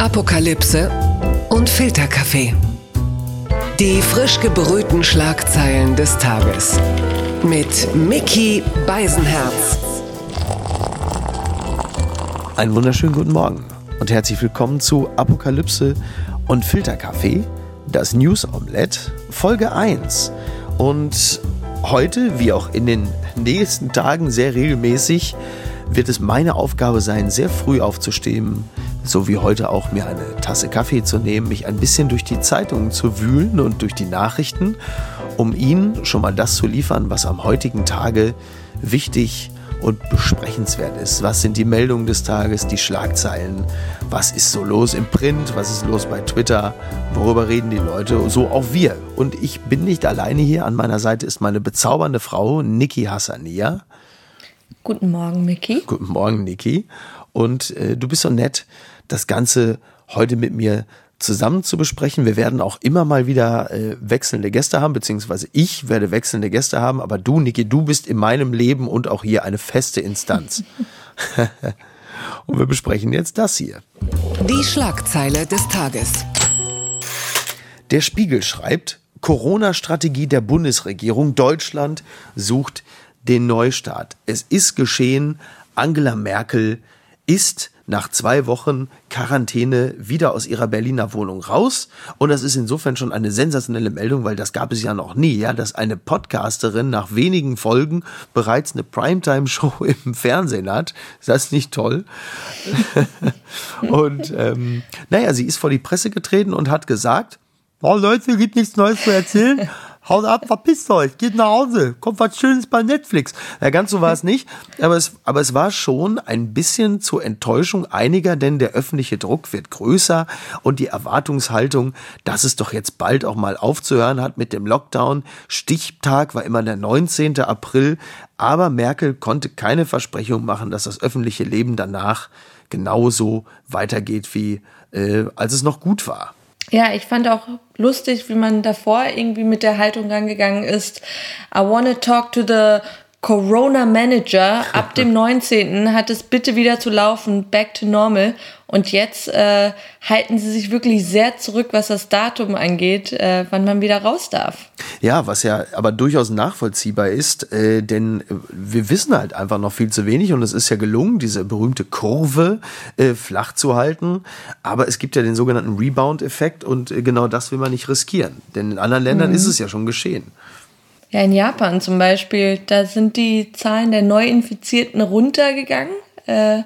Apokalypse und Filterkaffee. Die frisch gebrühten Schlagzeilen des Tages. Mit Mickey Beisenherz. Einen wunderschönen guten Morgen und herzlich willkommen zu Apokalypse und Filterkaffee, das News Omelette, Folge 1. Und heute, wie auch in den nächsten Tagen sehr regelmäßig, wird es meine Aufgabe sein, sehr früh aufzustehen, so wie heute auch mir eine Tasse Kaffee zu nehmen, mich ein bisschen durch die Zeitungen zu wühlen und durch die Nachrichten, um Ihnen schon mal das zu liefern, was am heutigen Tage wichtig und besprechenswert ist. Was sind die Meldungen des Tages, die Schlagzeilen? Was ist so los im Print? Was ist los bei Twitter? Worüber reden die Leute? So auch wir. Und ich bin nicht alleine hier. An meiner Seite ist meine bezaubernde Frau Niki Hassania. Guten Morgen, Miki. Guten Morgen, Niki. Und äh, du bist so nett, das Ganze heute mit mir zusammen zu besprechen. Wir werden auch immer mal wieder äh, wechselnde Gäste haben, beziehungsweise ich werde wechselnde Gäste haben, aber du, Niki, du bist in meinem Leben und auch hier eine feste Instanz. und wir besprechen jetzt das hier. Die Schlagzeile des Tages. Der Spiegel schreibt, Corona-Strategie der Bundesregierung. Deutschland sucht den Neustart. Es ist geschehen. Angela Merkel ist nach zwei Wochen Quarantäne wieder aus ihrer Berliner Wohnung raus. Und das ist insofern schon eine sensationelle Meldung, weil das gab es ja noch nie, ja, dass eine Podcasterin nach wenigen Folgen bereits eine Primetime-Show im Fernsehen hat. Ist das nicht toll? und ähm, naja, sie ist vor die Presse getreten und hat gesagt, oh Leute, gibt nichts Neues zu erzählen. Haut ab, verpisst euch, geht nach Hause, kommt was Schönes bei Netflix. Ja, ganz so war es nicht, aber es, aber es war schon ein bisschen zur Enttäuschung einiger, denn der öffentliche Druck wird größer und die Erwartungshaltung, dass es doch jetzt bald auch mal aufzuhören hat mit dem Lockdown. Stichtag war immer der 19. April, aber Merkel konnte keine Versprechung machen, dass das öffentliche Leben danach genauso weitergeht, wie äh, als es noch gut war. Ja, ich fand auch lustig, wie man davor irgendwie mit der Haltung rangegangen ist. I wanna talk to the Corona Manager. Ab dem 19. hat es bitte wieder zu laufen, back to normal. Und jetzt äh, halten sie sich wirklich sehr zurück, was das Datum angeht, äh, wann man wieder raus darf. Ja, was ja aber durchaus nachvollziehbar ist, äh, denn wir wissen halt einfach noch viel zu wenig und es ist ja gelungen, diese berühmte Kurve äh, flach zu halten. Aber es gibt ja den sogenannten Rebound-Effekt und äh, genau das will man nicht riskieren. Denn in anderen Ländern mhm. ist es ja schon geschehen. Ja, in Japan zum Beispiel, da sind die Zahlen der Neuinfizierten runtergegangen. Äh,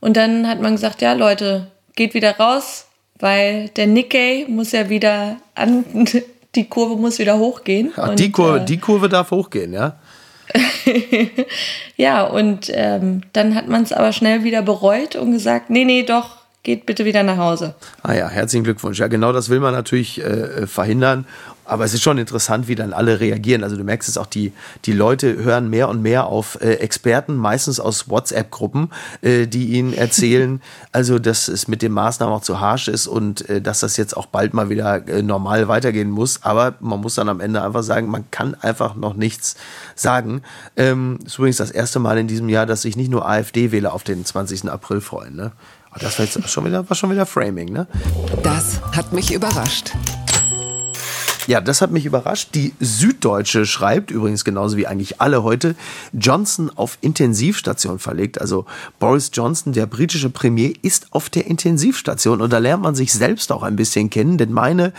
und dann hat man gesagt, ja Leute, geht wieder raus, weil der Nikkei muss ja wieder an, die Kurve muss wieder hochgehen. Ach, die, Kurve, äh, die Kurve darf hochgehen, ja? ja, und ähm, dann hat man es aber schnell wieder bereut und gesagt, nee, nee, doch, geht bitte wieder nach Hause. Ah ja, herzlichen Glückwunsch. Ja, genau das will man natürlich äh, verhindern. Aber es ist schon interessant, wie dann alle reagieren. Also du merkst es auch, die, die Leute hören mehr und mehr auf äh, Experten, meistens aus WhatsApp-Gruppen, äh, die ihnen erzählen, also dass es mit den Maßnahmen auch zu harsch ist und äh, dass das jetzt auch bald mal wieder äh, normal weitergehen muss. Aber man muss dann am Ende einfach sagen, man kann einfach noch nichts sagen. Ähm, ist übrigens das erste Mal in diesem Jahr, dass sich nicht nur AfD-Wähler auf den 20. April freuen. Ne? Das war jetzt schon wieder, war schon wieder Framing, ne? Das hat mich überrascht. Ja, das hat mich überrascht. Die Süddeutsche schreibt, übrigens genauso wie eigentlich alle heute, Johnson auf Intensivstation verlegt. Also Boris Johnson, der britische Premier, ist auf der Intensivstation. Und da lernt man sich selbst auch ein bisschen kennen, denn meine,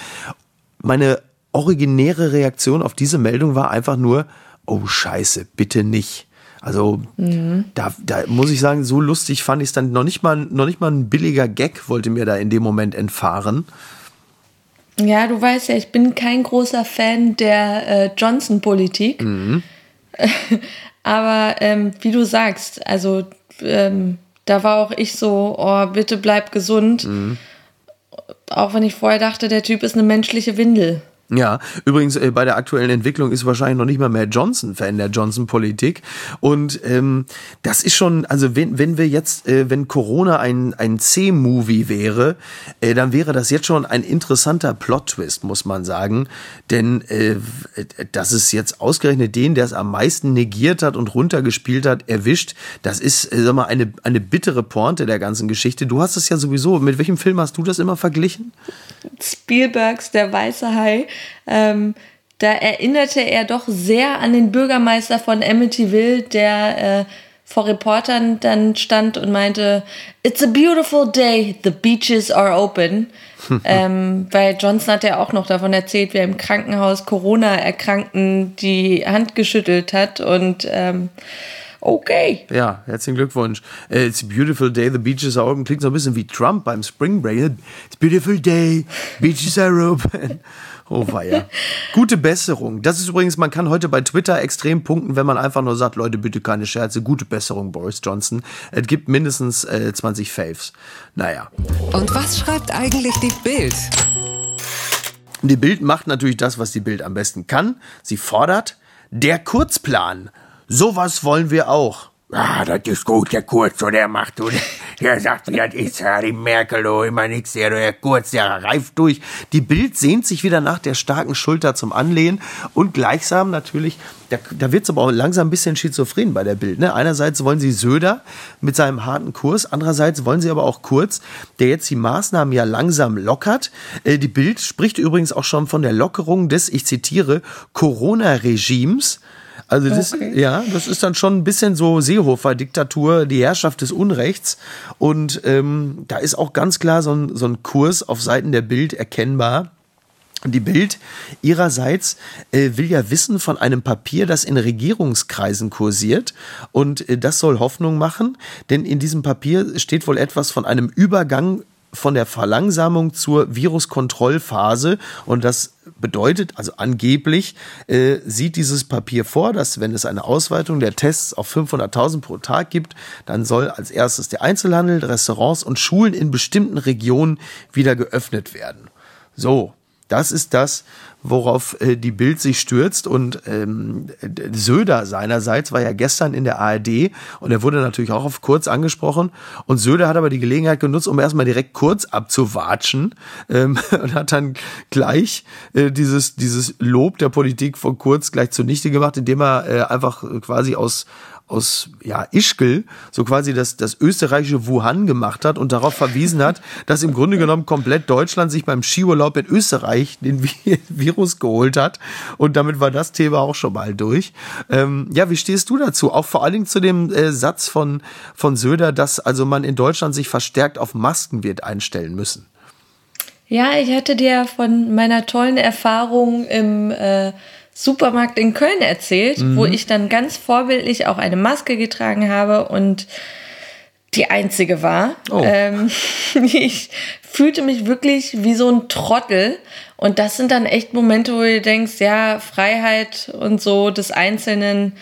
meine originäre Reaktion auf diese Meldung war einfach nur, oh Scheiße, bitte nicht. Also mhm. da, da muss ich sagen, so lustig fand ich es dann noch nicht mal, noch nicht mal ein billiger Gag wollte mir da in dem Moment entfahren. Ja, du weißt ja, ich bin kein großer Fan der äh, Johnson-Politik. Mhm. Aber ähm, wie du sagst, also ähm, da war auch ich so, oh, bitte bleib gesund. Mhm. Auch wenn ich vorher dachte, der Typ ist eine menschliche Windel. Ja, übrigens äh, bei der aktuellen Entwicklung ist wahrscheinlich noch nicht mal mehr Johnson Fan der Johnson-Politik. Und ähm, das ist schon, also wenn, wenn wir jetzt, äh, wenn Corona ein, ein C-Movie wäre, äh, dann wäre das jetzt schon ein interessanter Plot-Twist, muss man sagen. Denn äh, dass es jetzt ausgerechnet den, der es am meisten negiert hat und runtergespielt hat, erwischt, das ist, äh, sag mal, eine, eine bittere Pointe der ganzen Geschichte. Du hast es ja sowieso, mit welchem Film hast du das immer verglichen? Spielbergs Der Weiße Hai. Ähm, da erinnerte er doch sehr an den Bürgermeister von Amityville, der äh, vor Reportern dann stand und meinte, It's a beautiful day, the beaches are open. ähm, weil Johnson hat ja auch noch davon erzählt, wie er im Krankenhaus Corona-Erkrankten die Hand geschüttelt hat und ähm, okay. Ja, herzlichen Glückwunsch. Uh, it's a beautiful day, the beaches are open. Klingt so ein bisschen wie Trump beim Spring Break. It's a beautiful day, beaches are open. Oh weia. Gute Besserung. Das ist übrigens, man kann heute bei Twitter extrem punkten, wenn man einfach nur sagt, Leute, bitte keine Scherze. Gute Besserung, Boris Johnson. Es gibt mindestens äh, 20 Faves. Naja. Und was schreibt eigentlich die Bild? Die Bild macht natürlich das, was die Bild am besten kann. Sie fordert der Kurzplan. Sowas wollen wir auch. Ah, das ist gut, der Kurz, oder der macht, oder der sagt, wie das ist, die Merkel, oh, immer nix, der, der Kurz, der reift durch. Die Bild sehnt sich wieder nach der starken Schulter zum Anlehnen und gleichsam natürlich, da, da wird es aber auch langsam ein bisschen schizophren bei der Bild. Ne? Einerseits wollen sie Söder mit seinem harten Kurs, andererseits wollen sie aber auch Kurz, der jetzt die Maßnahmen ja langsam lockert. Äh, die Bild spricht übrigens auch schon von der Lockerung des, ich zitiere, Corona-Regimes. Also das, okay. ja, das ist dann schon ein bisschen so Seehofer-Diktatur, die Herrschaft des Unrechts. Und ähm, da ist auch ganz klar so ein, so ein Kurs auf Seiten der Bild erkennbar. Die Bild ihrerseits äh, will ja wissen von einem Papier, das in Regierungskreisen kursiert. Und äh, das soll Hoffnung machen, denn in diesem Papier steht wohl etwas von einem Übergang von der Verlangsamung zur Viruskontrollphase. Und das bedeutet, also angeblich, äh, sieht dieses Papier vor, dass wenn es eine Ausweitung der Tests auf 500.000 pro Tag gibt, dann soll als erstes der Einzelhandel, Restaurants und Schulen in bestimmten Regionen wieder geöffnet werden. So, das ist das, worauf äh, die Bild sich stürzt. Und ähm, Söder seinerseits war ja gestern in der ARD und er wurde natürlich auch auf Kurz angesprochen. Und Söder hat aber die Gelegenheit genutzt, um erstmal direkt Kurz abzuwatschen ähm, und hat dann gleich äh, dieses, dieses Lob der Politik von Kurz gleich zunichte gemacht, indem er äh, einfach quasi aus aus ja, Ischgl so quasi das, das österreichische Wuhan gemacht hat und darauf verwiesen hat, dass im Grunde genommen komplett Deutschland sich beim Skiurlaub in Österreich den Virus geholt hat. Und damit war das Thema auch schon mal durch. Ähm, ja, wie stehst du dazu? Auch vor allen Dingen zu dem äh, Satz von, von Söder, dass also man in Deutschland sich verstärkt auf Masken wird einstellen müssen. Ja, ich hatte dir von meiner tollen Erfahrung im äh, Supermarkt in Köln erzählt, mhm. wo ich dann ganz vorbildlich auch eine Maske getragen habe und die einzige war. Oh. Ähm, ich fühlte mich wirklich wie so ein Trottel. Und das sind dann echt Momente, wo du denkst, ja, Freiheit und so des Einzelnen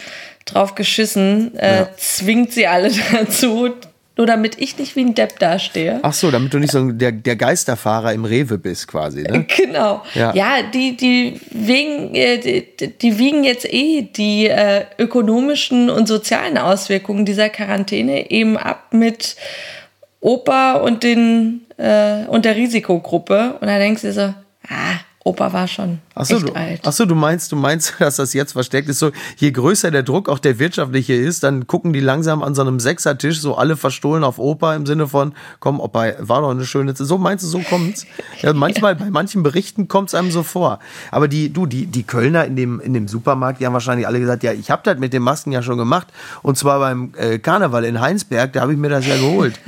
drauf geschissen, äh, ja. zwingt sie alle dazu, nur damit ich nicht wie ein Depp dastehe. Ach so, damit du nicht so der, der Geisterfahrer im Rewe bist quasi, ne? Genau. Ja, ja die, die, wegen, äh, die, die wiegen jetzt eh die äh, ökonomischen und sozialen Auswirkungen dieser Quarantäne eben ab mit Opa und, den, äh, und der Risikogruppe. Und da denkst du so, ah, Opa war schon Achso, echt du, alt. Achso, du meinst, du meinst, dass das jetzt versteckt ist. So, je größer der Druck, auch der wirtschaftliche ist, dann gucken die langsam an so einem Sechsertisch, so alle verstohlen auf Opa im Sinne von, komm, Opa, war doch eine schöne Zeit. So meinst du, so kommt's? Ja, manchmal, bei manchen Berichten kommt's einem so vor. Aber die, du, die, die Kölner in dem, in dem Supermarkt, die haben wahrscheinlich alle gesagt, ja, ich hab das mit den Masken ja schon gemacht. Und zwar beim äh, Karneval in Heinsberg, da habe ich mir das ja geholt.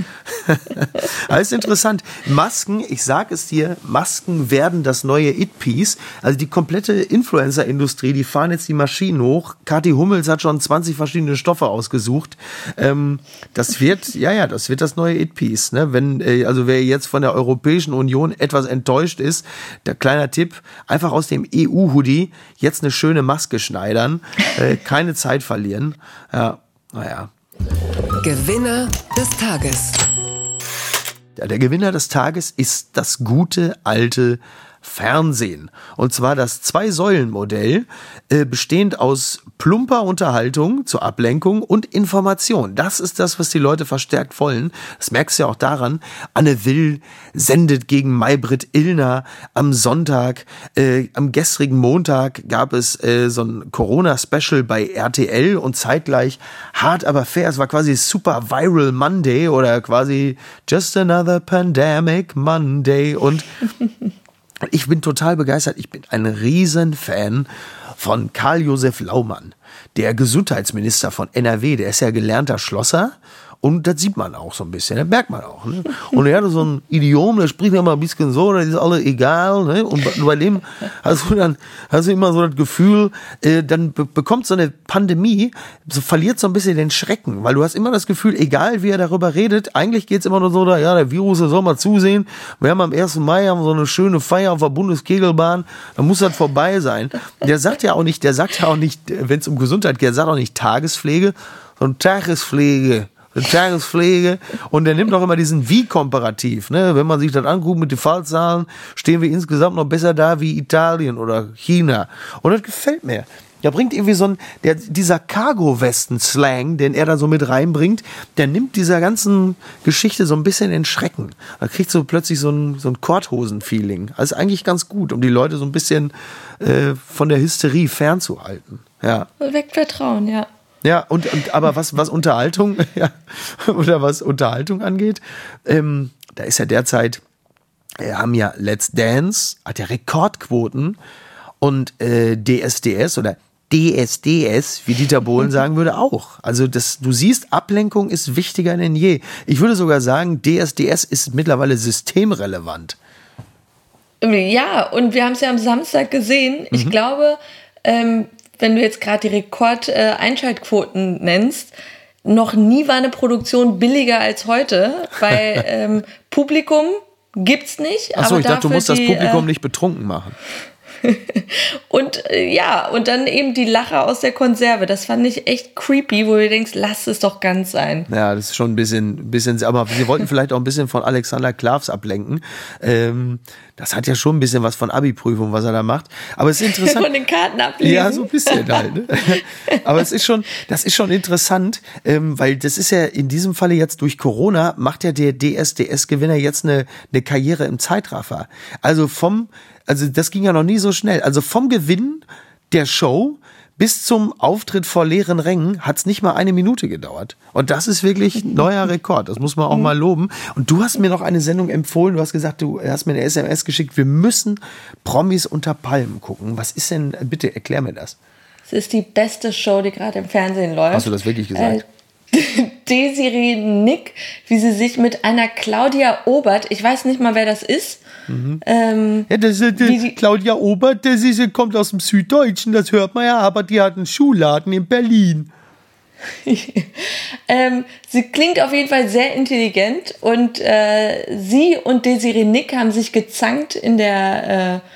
das ist interessant. Masken, ich sag es dir, Masken werden das neue It-Piece. Also die komplette Influencer-Industrie, die fahren jetzt die Maschinen hoch. Kathi Hummels hat schon 20 verschiedene Stoffe ausgesucht. Ähm, das wird, ja, ja, das wird das neue It-Piece. Ne? Wenn, äh, also wer jetzt von der Europäischen Union etwas enttäuscht ist, der kleine Tipp, einfach aus dem EU-Hoodie jetzt eine schöne Maske schneidern, äh, keine Zeit verlieren. Ja, naja. Gewinner des Tages. Der Gewinner des Tages ist das gute alte Fernsehen. Und zwar das Zwei-Säulen-Modell, äh, bestehend aus plumper Unterhaltung zur Ablenkung und Information. Das ist das, was die Leute verstärkt wollen. Das merkst du ja auch daran. Anne Will sendet gegen Maybrit Illner am Sonntag. Äh, am gestrigen Montag gab es äh, so ein Corona-Special bei RTL und zeitgleich hart aber fair. Es war quasi Super Viral Monday oder quasi Just Another Pandemic Monday und ich bin total begeistert. Ich bin ein Riesenfan von Karl-Josef Laumann, der Gesundheitsminister von NRW. Der ist ja gelernter Schlosser und das sieht man auch so ein bisschen, das merkt man auch. Ne? Und er hatte so ein Idiom, der spricht ja mal ein bisschen so, das ist alles egal. Ne? Und bei dem hast du dann hast du immer so das Gefühl, äh, dann be bekommt so eine Pandemie, so verliert so ein bisschen den Schrecken, weil du hast immer das Gefühl, egal wie er darüber redet, eigentlich geht's immer nur so, da, ja, der Virus, der soll mal zusehen. Wir haben am 1. Mai haben so eine schöne Feier auf der Bundeskegelbahn, da muss das vorbei sein. Der sagt ja auch nicht, der sagt ja auch nicht, wenn es um Gesundheit geht, der sagt auch nicht Tagespflege, sondern Tagespflege. Tagespflege. Und er nimmt auch immer diesen Wie-Komparativ. Ne? Wenn man sich das anguckt mit den Fallzahlen, stehen wir insgesamt noch besser da wie Italien oder China. Und das gefällt mir. Der bringt irgendwie so ein, der, dieser Cargo-Westen-Slang, den er da so mit reinbringt, der nimmt dieser ganzen Geschichte so ein bisschen in Schrecken. Da kriegt so plötzlich so ein, so ein Korthosen-Feeling. Also eigentlich ganz gut, um die Leute so ein bisschen äh, von der Hysterie fernzuhalten. Ja. Weckt Vertrauen, ja. Ja, und, und aber was, was Unterhaltung, ja, oder was Unterhaltung angeht, ähm, da ist ja derzeit, wir haben ja Let's Dance, hat ja Rekordquoten und äh, DSDS oder DSDS, wie Dieter Bohlen sagen würde, auch. Also das, du siehst, Ablenkung ist wichtiger denn je. Ich würde sogar sagen, DSDS ist mittlerweile systemrelevant. Ja, und wir haben es ja am Samstag gesehen. Ich Mhm. glaube, ähm, wenn du jetzt gerade die Rekord-Einschaltquoten nennst, noch nie war eine Produktion billiger als heute, weil ähm, Publikum gibt's nicht. Achso, aber ich dachte, du musst das die, Publikum äh, nicht betrunken machen. Und äh, ja, und dann eben die Lacher aus der Konserve. Das fand ich echt creepy, wo du denkst, lass es doch ganz sein. Ja, das ist schon ein bisschen, bisschen, aber sie wollten vielleicht auch ein bisschen von Alexander Klavs ablenken. Ähm, das hat ja schon ein bisschen was von Abi-Prüfung, was er da macht. Aber es ist interessant. Von den Karten ablesen. Ja, so ein bisschen halt. Ne? Aber es ist schon, das ist schon interessant, ähm, weil das ist ja in diesem Falle jetzt durch Corona macht ja der DSDS-Gewinner jetzt eine, eine Karriere im Zeitraffer. Also vom, also das ging ja noch nie so schnell. Also vom Gewinn der Show bis zum Auftritt vor leeren Rängen hat's nicht mal eine Minute gedauert. Und das ist wirklich neuer Rekord. Das muss man auch mal loben. Und du hast mir noch eine Sendung empfohlen. Du hast gesagt, du hast mir eine SMS geschickt. Wir müssen Promis unter Palmen gucken. Was ist denn, bitte erklär mir das. Es ist die beste Show, die gerade im Fernsehen läuft. Hast du das wirklich gesagt? Äh, Desiree Nick, wie sie sich mit einer Claudia Obert, ich weiß nicht mal, wer das ist. Ähm, Ja, das ist die- Claudia Obert, das ist, kommt aus dem Süddeutschen, das hört man ja, aber die hat einen Schuhladen in Berlin. ähm, sie klingt auf jeden Fall sehr intelligent und äh, sie und Desiree Nick haben sich gezankt in der äh,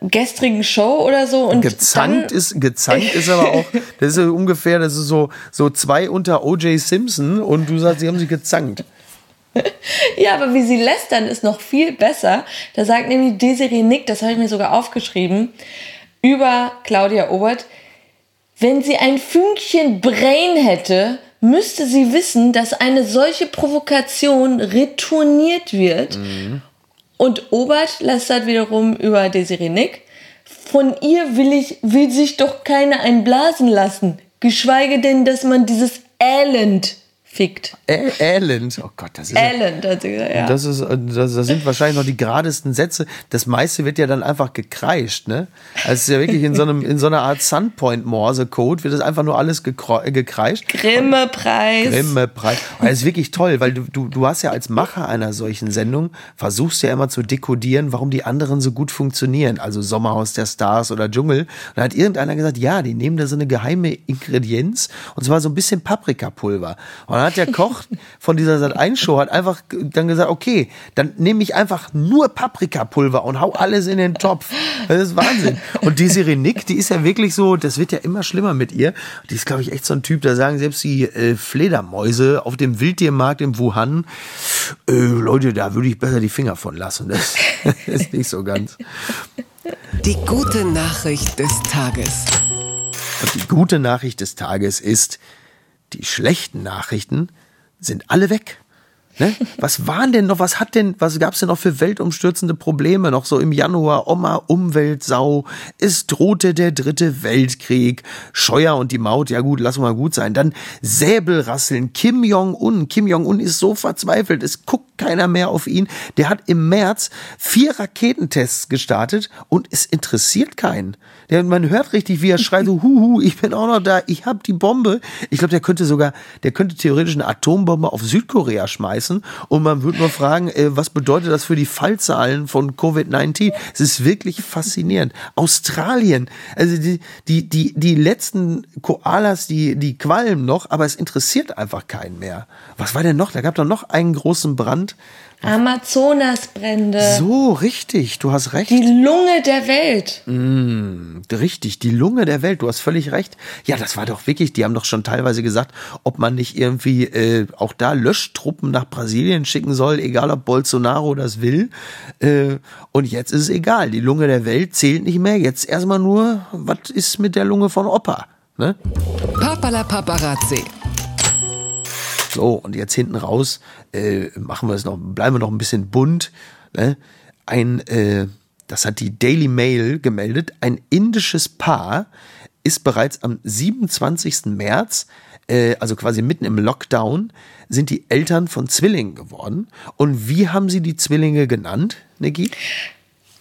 gestrigen Show oder so. Und Gezankt dann, ist, gezankt ist aber auch, das ist ungefähr, das ist so, so zwei unter O.J. Simpson und du sagst, sie haben sich gezankt. Ja, aber wie sie lästern, ist noch viel besser. Da sagt nämlich Desiree Nick, das habe ich mir sogar aufgeschrieben, über Claudia Obert, wenn sie ein Fünkchen Brain hätte, müsste sie wissen, dass eine solche Provokation retourniert wird. Und Obert lästert wiederum über Desiree Nick. Von ihr will ich, will sich doch keiner einblasen lassen. Geschweige denn, dass man dieses Elend fickt. Elend, oh Gott, das ist ja, Elend, hat sie gesagt, ja. Das, ist, äh, das, das sind wahrscheinlich noch die geradesten Sätze. Das meiste wird ja dann einfach gekreischt, ne? Also es ist ja wirklich in so, einem, in so einer Art Sunpoint-Morse-Code wird das einfach nur alles gekreischt. Grimme-Preis. Grimme-Preis. Und Das ist wirklich toll, weil du, du, du hast ja als Macher einer solchen Sendung, versuchst ja immer zu dekodieren, warum die anderen so gut funktionieren. Also Sommerhaus der Stars oder Dschungel. Und da hat irgendeiner gesagt, ja, die nehmen da so eine geheime Ingredienz und zwar so ein bisschen Paprikapulver. Und dann hat der Koch von dieser Sat1-Show hat einfach dann gesagt, okay, dann nehme ich einfach nur Paprikapulver und hau alles in den Topf. Das ist Wahnsinn. Und die Nick, die ist ja wirklich so, das wird ja immer schlimmer mit ihr. Die ist, glaube ich, echt so ein Typ, da sagen selbst die äh, Fledermäuse auf dem Wildtiermarkt in Wuhan, äh, Leute, da würde ich besser die Finger von lassen. Das, das ist nicht so ganz. Die gute Nachricht des Tages. Und die gute Nachricht des Tages ist, die schlechten Nachrichten sind alle weg. Ne? Was waren denn noch, was hat denn, was gab es denn noch für weltumstürzende Probleme noch so im Januar? Oma, Umweltsau, es drohte der dritte Weltkrieg, Scheuer und die Maut, ja gut, lass mal gut sein. Dann Säbelrasseln, Kim Jong-un. Kim Jong-un ist so verzweifelt, es guckt keiner mehr auf ihn. Der hat im März vier Raketentests gestartet und es interessiert keinen. Der, man hört richtig, wie er schreit, so, huhu, ich bin auch noch da, ich hab die Bombe. Ich glaube, der könnte sogar, der könnte theoretisch eine Atombombe auf Südkorea schmeißen und man würde nur fragen, äh, was bedeutet das für die Fallzahlen von Covid-19? Es ist wirklich faszinierend. Australien, also die, die, die, die letzten Koalas, die, die qualmen noch, aber es interessiert einfach keinen mehr. Was war denn noch? Da gab doch noch einen großen Brand. Amazonasbrände. So, richtig, du hast recht. Die Lunge der Welt. Mm, richtig, die Lunge der Welt, du hast völlig recht. Ja, das war doch wirklich, die haben doch schon teilweise gesagt, ob man nicht irgendwie äh, auch da Löschtruppen nach Brasilien schicken soll, egal ob Bolsonaro das will. Äh, und jetzt ist es egal, die Lunge der Welt zählt nicht mehr. Jetzt erstmal nur, was ist mit der Lunge von Opa? Ne? Papala Paparazzi. So, und jetzt hinten raus äh, machen wir es noch, bleiben wir noch ein bisschen bunt. Ne? Ein, äh, das hat die Daily Mail gemeldet, ein indisches Paar ist bereits am 27. März, äh, also quasi mitten im Lockdown, sind die Eltern von Zwillingen geworden. Und wie haben sie die Zwillinge genannt, Niki?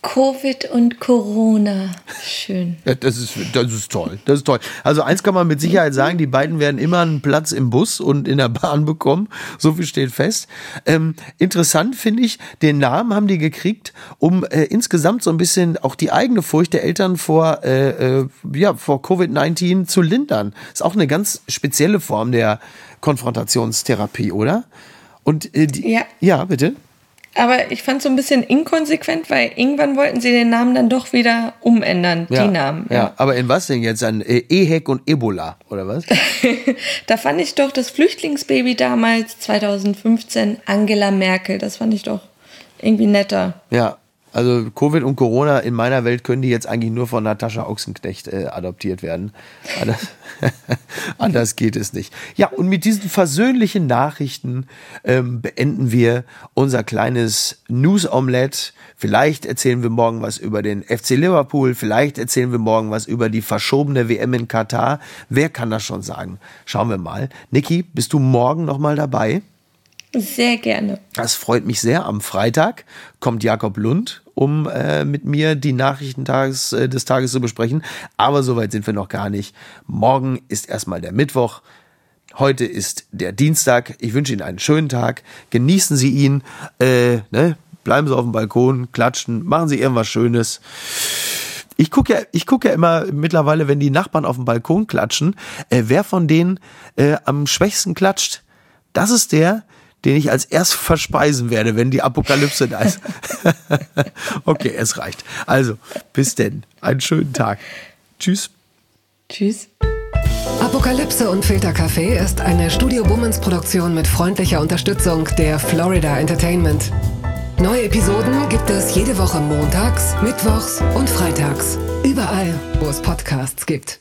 Covid und Corona. Schön. Ja, das ist, das ist toll. Das ist toll. Also eins kann man mit Sicherheit sagen, die beiden werden immer einen Platz im Bus und in der Bahn bekommen. So viel steht fest. Ähm, interessant finde ich, den Namen haben die gekriegt, um äh, insgesamt so ein bisschen auch die eigene Furcht der Eltern vor, äh, äh, ja, vor Covid-19 zu lindern. Ist auch eine ganz spezielle Form der Konfrontationstherapie, oder? Und äh, die, Ja. ja, bitte. Aber ich fand es so ein bisschen inkonsequent, weil irgendwann wollten sie den Namen dann doch wieder umändern, Ja, die Namen. Ja. aber in was denn jetzt? An äh, EHEC und Ebola, oder was? Da fand ich doch das Flüchtlingsbaby damals, 2015, Angela Merkel. Das fand ich doch irgendwie netter. Ja, also Covid und Corona in meiner Welt können die jetzt eigentlich nur von Natascha Ochsenknecht äh, adoptiert werden. Anders, anders geht es nicht. Ja, und mit diesen versöhnlichen Nachrichten ähm, beenden wir unser kleines News-Omelette. Vielleicht erzählen wir morgen was über den FC Liverpool, vielleicht erzählen wir morgen was über die verschobene WM in Katar. Wer kann das schon sagen? Schauen wir mal. Niki, bist du morgen nochmal dabei? Sehr gerne. Das freut mich sehr. Am Freitag kommt Jakob Lund, um äh, mit mir die Nachrichten tages, äh, des Tages zu besprechen. Aber soweit sind wir noch gar nicht. Morgen ist erstmal der Mittwoch. Heute ist der Dienstag. Ich wünsche Ihnen einen schönen Tag. Genießen Sie ihn. Äh, ne? Bleiben Sie auf dem Balkon, klatschen, machen Sie irgendwas Schönes. Ich gucke ja, ich gucke ja immer mittlerweile, wenn die Nachbarn auf dem Balkon klatschen, äh, wer von denen äh, am schwächsten klatscht. Das ist der, den ich als erst verspeisen werde, wenn die Apokalypse da ist. okay, es reicht. Also, bis denn. Einen schönen Tag. Tschüss. Tschüss. Apokalypse und Filtercafé ist eine Studio Bummens Produktion mit freundlicher Unterstützung der Florida Entertainment. Neue Episoden gibt es jede Woche montags, mittwochs und freitags. Überall, wo es Podcasts gibt.